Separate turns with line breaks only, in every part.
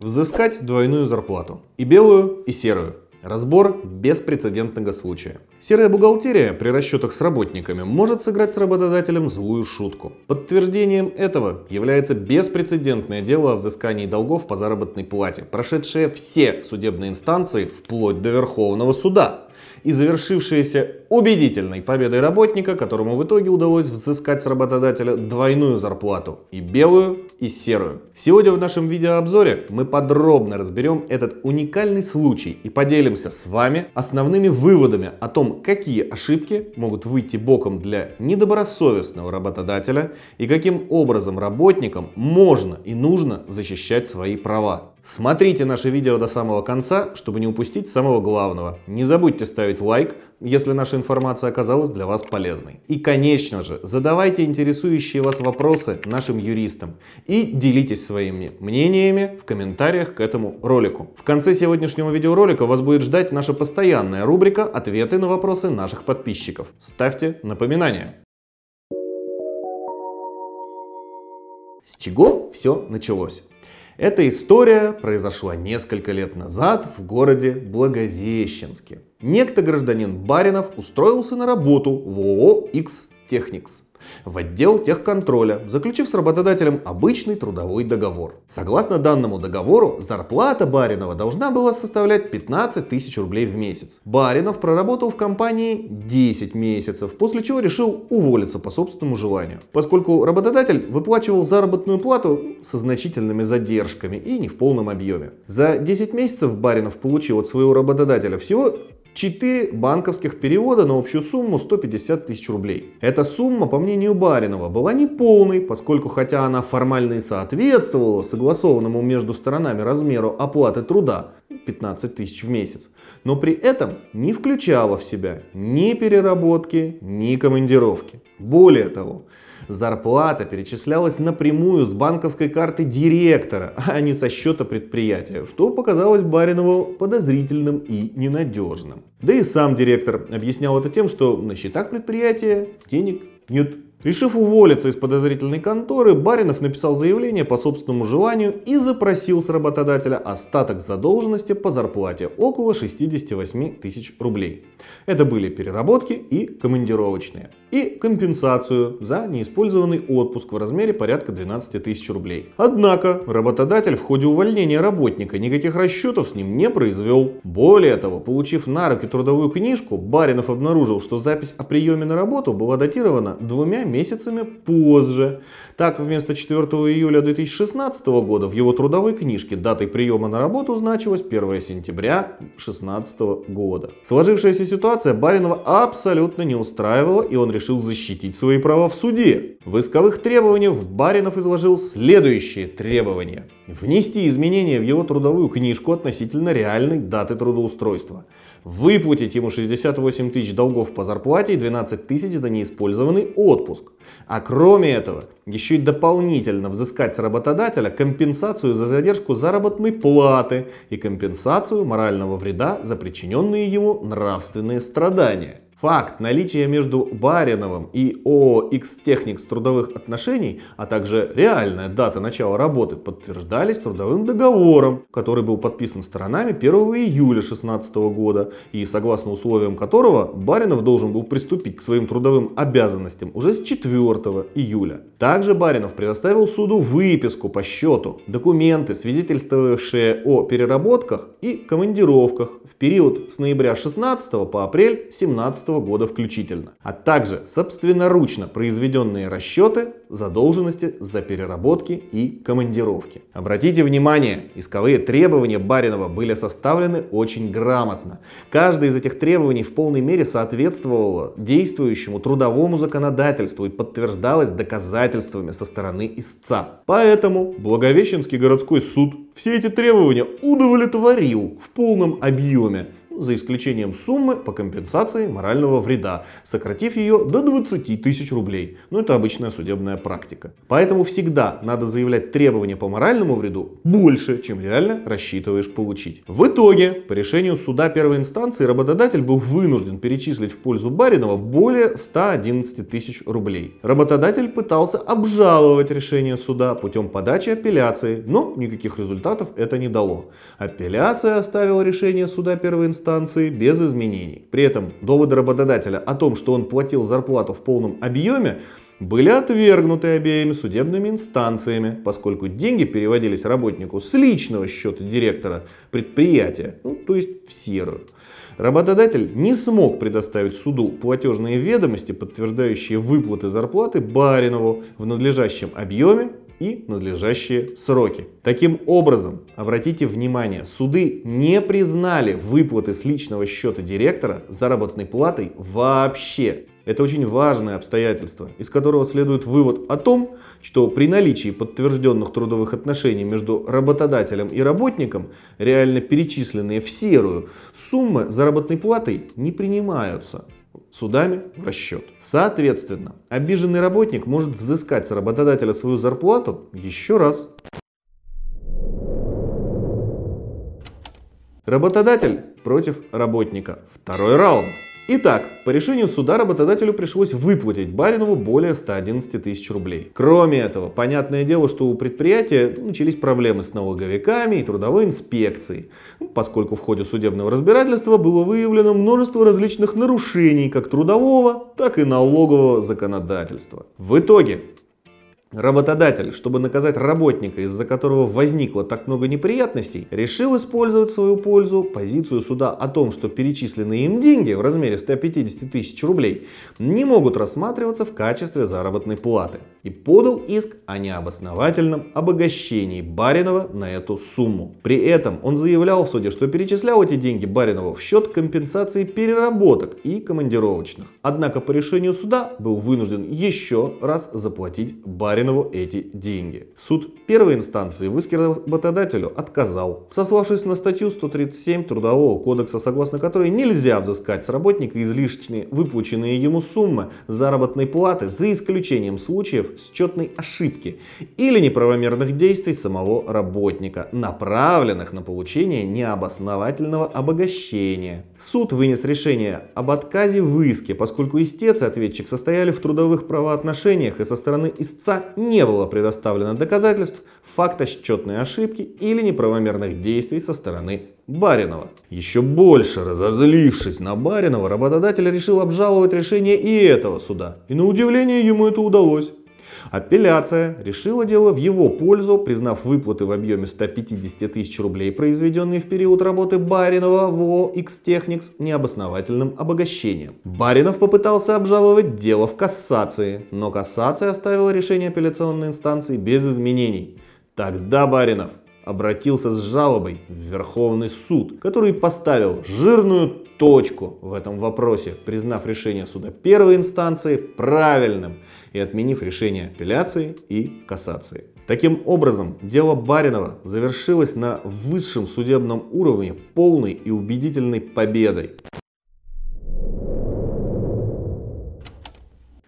Взыскать двойную зарплату. И белую, и серую. Разбор беспрецедентного случая. Серая бухгалтерия при расчетах с работниками может сыграть с работодателем злую шутку. Подтверждением этого является беспрецедентное дело о взыскании долгов по заработной плате, прошедшее все судебные инстанции вплоть до Верховного суда и завершившееся убедительной победой работника, которому в итоге удалось взыскать с работодателя двойную зарплату, и белую, и серую. Сегодня в нашем видеообзоре мы подробно разберем этот уникальный случай и поделимся с вами основными выводами о том, какие ошибки могут выйти боком для недобросовестного работодателя и каким образом работникам можно и нужно защищать свои права. Смотрите наше видео до самого конца, чтобы не упустить самого главного. Не забудьте ставить лайк, если наша информация оказалась для вас полезной. И, конечно же, задавайте интересующие вас вопросы нашим юристам и делитесь своими мнениями в комментариях к этому ролику. В конце сегодняшнего видеоролика вас будет ждать наша постоянная рубрика «Ответы на вопросы наших подписчиков». Ставьте напоминания. С чего все началось? Эта история произошла несколько лет назад в городе Благовещенске. Некто гражданин Баринов устроился на работу в ООО X-Technics в отдел техконтроля, заключив с работодателем обычный трудовой договор. Согласно данному договору, зарплата Баринова должна была составлять 15 тысяч рублей в месяц. Баринов проработал в компании 10 месяцев, после чего решил уволиться по собственному желанию, поскольку работодатель выплачивал заработную плату со значительными задержками и не в полном объеме. За 10 месяцев Баринов получил от своего работодателя всего 4 банковских перевода на общую сумму 150 тысяч рублей. Эта сумма, по мнению Баринова, была неполной, поскольку хотя она формально и соответствовала согласованному между сторонами размеру оплаты труда 15 тысяч в месяц, но при этом не включала в себя ни переработки, ни командировки. Более того, зарплата перечислялась напрямую с банковской карты директора, а не со счета предприятия, что показалось Баринову подозрительным и ненадежным. Да и сам директор объяснял это тем, что на счетах предприятия денег нет. Решив уволиться из подозрительной конторы, Баринов написал заявление по собственному желанию и запросил с работодателя остаток задолженности по зарплате около 68 тысяч рублей. Это были переработки и командировочные. И компенсацию за неиспользованный отпуск в размере порядка 12 тысяч рублей. Однако работодатель в ходе увольнения работника никаких расчетов с ним не произвел. Более того, получив на руки трудовую книжку, Баринов обнаружил, что запись о приеме на работу была датирована двумя месяцами позже. Так, вместо 4 июля 2016 года в его трудовой книжке датой приема на работу значилось 1 сентября 2016 года. Сложившаяся ситуация Баринова абсолютно не устраивала, и он решил защитить свои права в суде. В исковых требованиях Баринов изложил следующие требования. Внести изменения в его трудовую книжку относительно реальной даты трудоустройства – выплатить ему 68 тысяч долгов по зарплате и 12 тысяч за неиспользованный отпуск. А кроме этого, еще и дополнительно взыскать с работодателя компенсацию за задержку заработной платы и компенсацию морального вреда за причиненные ему нравственные страдания. Факт наличия между Бариновым и ООО X-Technics трудовых отношений, а также реальная дата начала работы подтверждались трудовым договором, который был подписан сторонами 1 июля 2016 года и согласно условиям которого Баринов должен был приступить к своим трудовым обязанностям уже с 4 июля. Также Баринов предоставил суду выписку по счету, документы, свидетельствовавшие о переработках и командировках в период с ноября 16 по апрель 17 года включительно, а также собственноручно произведенные расчеты задолженности за переработки и командировки. Обратите внимание, исковые требования Баринова были составлены очень грамотно. Каждое из этих требований в полной мере соответствовало действующему трудовому законодательству и подтверждалось доказательствами со стороны истца. Поэтому Благовещенский городской суд все эти требования удовлетворил в полном объеме за исключением суммы по компенсации морального вреда, сократив ее до 20 тысяч рублей. Ну это обычная судебная практика. Поэтому всегда надо заявлять требования по моральному вреду больше, чем реально рассчитываешь получить. В итоге, по решению суда первой инстанции, работодатель был вынужден перечислить в пользу Баринова более 111 тысяч рублей. Работодатель пытался обжаловать решение суда путем подачи апелляции, но никаких результатов это не дало. Апелляция оставила решение суда первой инстанции без изменений. При этом доводы работодателя о том, что он платил зарплату в полном объеме, были отвергнуты обеими судебными инстанциями, поскольку деньги переводились работнику с личного счета директора предприятия, ну, то есть в серую. Работодатель не смог предоставить суду платежные ведомости, подтверждающие выплаты зарплаты Баринову в надлежащем объеме и надлежащие сроки. Таким образом, обратите внимание, суды не признали выплаты с личного счета директора заработной платой вообще. Это очень важное обстоятельство, из которого следует вывод о том, что при наличии подтвержденных трудовых отношений между работодателем и работником, реально перечисленные в серую, суммы заработной платой не принимаются судами в расчет. Соответственно, обиженный работник может взыскать с работодателя свою зарплату еще раз. Работодатель против работника. Второй раунд. Итак, по решению суда работодателю пришлось выплатить Баринову более 111 тысяч рублей. Кроме этого, понятное дело, что у предприятия начались проблемы с налоговиками и трудовой инспекцией, ну, поскольку в ходе судебного разбирательства было выявлено множество различных нарушений как трудового, так и налогового законодательства. В итоге Работодатель, чтобы наказать работника, из-за которого возникло так много неприятностей, решил использовать в свою пользу позицию суда о том, что перечисленные им деньги в размере 150 тысяч рублей не могут рассматриваться в качестве заработной платы и подал иск о необосновательном обогащении Баринова на эту сумму. При этом он заявлял в суде, что перечислял эти деньги Баринову в счет компенсации переработок и командировочных. Однако по решению суда был вынужден еще раз заплатить Баринову эти деньги. Суд первой инстанции в иске работодателю отказал, сославшись на статью 137 Трудового кодекса, согласно которой нельзя взыскать с работника излишние выплаченные ему суммы заработной платы за исключением случаев, счетной ошибки или неправомерных действий самого работника, направленных на получение необосновательного обогащения. Суд вынес решение об отказе в иске, поскольку истец и ответчик состояли в трудовых правоотношениях и со стороны истца не было предоставлено доказательств факта счетной ошибки или неправомерных действий со стороны Баринова. Еще больше разозлившись на Баринова, работодатель решил обжаловать решение и этого суда. И на удивление ему это удалось. Апелляция решила дело в его пользу, признав выплаты в объеме 150 тысяч рублей, произведенные в период работы Баринова в ООО X-Technics, необосновательным обогащением. Баринов попытался обжаловать дело в кассации, но кассация оставила решение апелляционной инстанции без изменений. Тогда Баринов обратился с жалобой в Верховный суд, который поставил жирную точку в этом вопросе, признав решение суда первой инстанции правильным и отменив решение апелляции и кассации. Таким образом, дело Баринова завершилось на высшем судебном уровне полной и убедительной победой.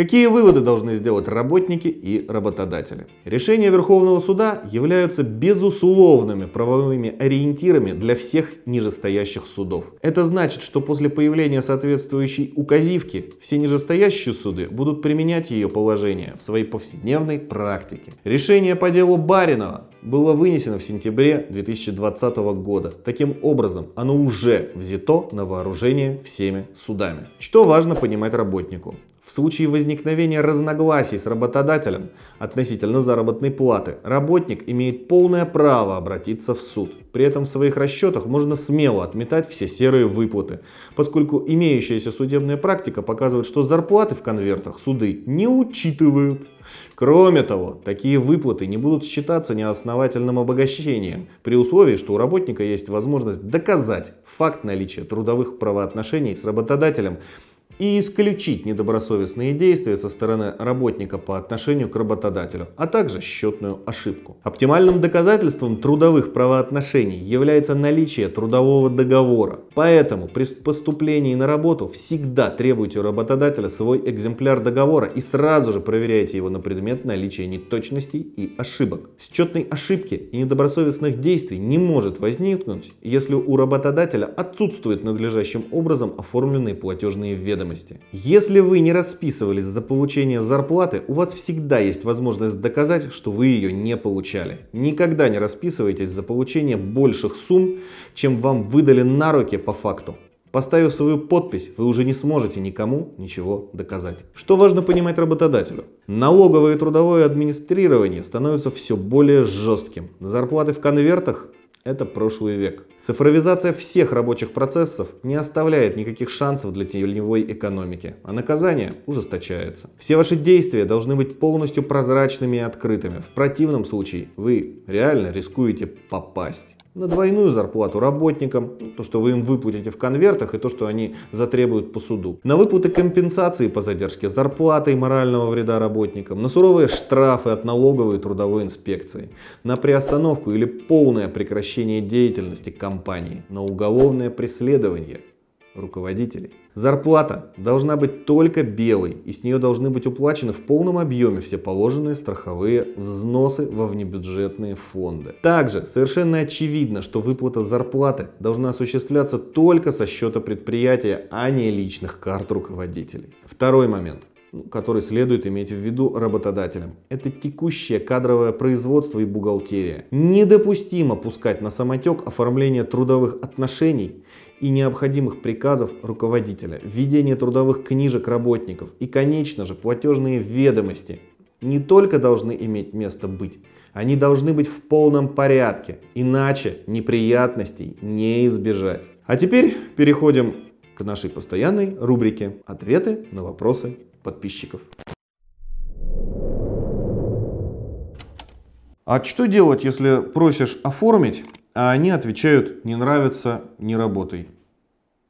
Какие выводы должны сделать работники и работодатели? Решения Верховного суда являются безусловными правовыми ориентирами для всех нижестоящих судов. Это значит, что после появления соответствующей указивки все нижестоящие суды будут применять ее положение в своей повседневной практике. Решение по делу Баринова было вынесено в сентябре 2020 года. Таким образом, оно уже взято на вооружение всеми судами. Что важно понимать работнику? В случае возникновения разногласий с работодателем относительно заработной платы, работник имеет полное право обратиться в суд. При этом в своих расчетах можно смело отметать все серые выплаты, поскольку имеющаяся судебная практика показывает, что зарплаты в конвертах суды не учитывают. Кроме того, такие выплаты не будут считаться неосновательным обогащением, при условии, что у работника есть возможность доказать факт наличия трудовых правоотношений с работодателем и исключить недобросовестные действия со стороны работника по отношению к работодателю, а также счетную ошибку. Оптимальным доказательством трудовых правоотношений является наличие трудового договора. Поэтому при поступлении на работу всегда требуйте у работодателя свой экземпляр договора и сразу же проверяйте его на предмет наличия неточностей и ошибок. Счетной ошибки и недобросовестных действий не может возникнуть, если у работодателя отсутствуют надлежащим образом оформленные платежные ведомости. Если вы не расписывались за получение зарплаты, у вас всегда есть возможность доказать, что вы ее не получали. Никогда не расписывайтесь за получение больших сумм, чем вам выдали на руки по факту. Поставив свою подпись, вы уже не сможете никому ничего доказать. Что важно понимать работодателю? Налоговое и трудовое администрирование становится все более жестким. Зарплаты в конвертах – это прошлый век. Цифровизация всех рабочих процессов не оставляет никаких шансов для теневой экономики, а наказание ужесточается. Все ваши действия должны быть полностью прозрачными и открытыми. В противном случае вы реально рискуете попасть на двойную зарплату работникам, то, что вы им выплатите в конвертах и то, что они затребуют по суду, на выплаты компенсации по задержке зарплаты и морального вреда работникам, на суровые штрафы от налоговой и трудовой инспекции, на приостановку или полное прекращение деятельности компании, на уголовное преследование руководителей. Зарплата должна быть только белой, и с нее должны быть уплачены в полном объеме все положенные страховые взносы во внебюджетные фонды. Также совершенно очевидно, что выплата зарплаты должна осуществляться только со счета предприятия, а не личных карт руководителей. Второй момент который следует иметь в виду работодателям. Это текущее кадровое производство и бухгалтерия. Недопустимо пускать на самотек оформление трудовых отношений и необходимых приказов руководителя, введение трудовых книжек работников и, конечно же, платежные ведомости не только должны иметь место быть, они должны быть в полном порядке, иначе неприятностей не избежать. А теперь переходим к нашей постоянной рубрике «Ответы на вопросы подписчиков». А что делать, если просишь оформить, а они отвечают «не нравится, не работай».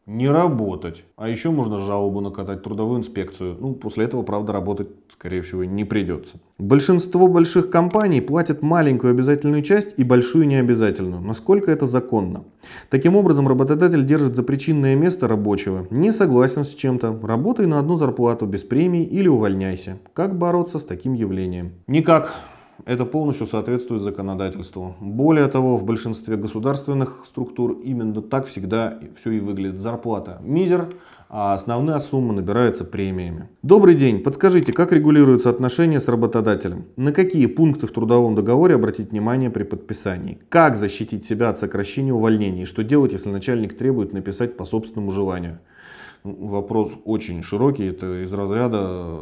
Не работать. А еще можно жалобу накатать, трудовую инспекцию. Ну, после этого, правда, работать, скорее всего, не придется. Большинство больших компаний платят маленькую обязательную часть и большую необязательную. Насколько это законно? Таким образом, работодатель держит за причинное место рабочего. Не согласен с чем-то, работай на одну зарплату без премии или увольняйся. Как бороться с таким явлением? Никак это полностью соответствует законодательству. Более того, в большинстве государственных структур именно так всегда все и выглядит. Зарплата мизер, а основная сумма набирается премиями. Добрый день, подскажите, как регулируются отношения с работодателем? На какие пункты в трудовом договоре обратить внимание при подписании? Как защитить себя от сокращения увольнений? Что делать, если начальник требует написать по собственному желанию? Вопрос очень широкий, это из разряда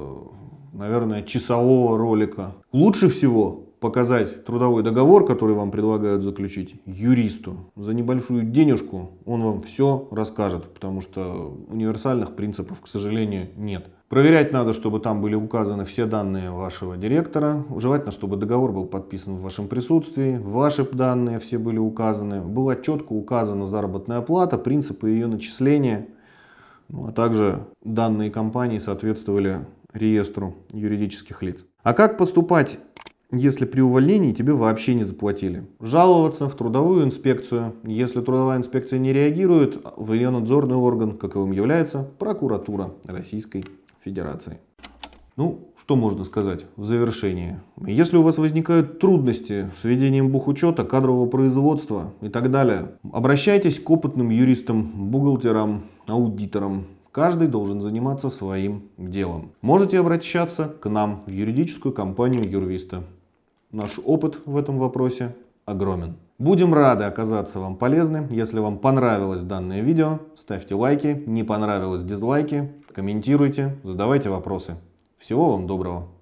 наверное, часового ролика. Лучше всего показать трудовой договор, который вам предлагают заключить, юристу. За небольшую денежку он вам все расскажет, потому что универсальных принципов, к сожалению, нет. Проверять надо, чтобы там были указаны все данные вашего директора. Желательно, чтобы договор был подписан в вашем присутствии. Ваши данные все были указаны. Была четко указана заработная плата, принципы ее начисления. Ну, а также данные компании соответствовали реестру юридических лиц. А как поступать, если при увольнении тебе вообще не заплатили? Жаловаться в трудовую инспекцию. Если трудовая инспекция не реагирует, в ее надзорный орган, каковым является прокуратура Российской Федерации. Ну, что можно сказать в завершении? Если у вас возникают трудности с ведением бухучета, кадрового производства и так далее, обращайтесь к опытным юристам, бухгалтерам, аудиторам, Каждый должен заниматься своим делом. Можете обращаться к нам в юридическую компанию Юрвиста. Наш опыт в этом вопросе огромен. Будем рады оказаться вам полезны. Если вам понравилось данное видео, ставьте лайки. Не понравилось дизлайки. Комментируйте, задавайте вопросы. Всего вам доброго.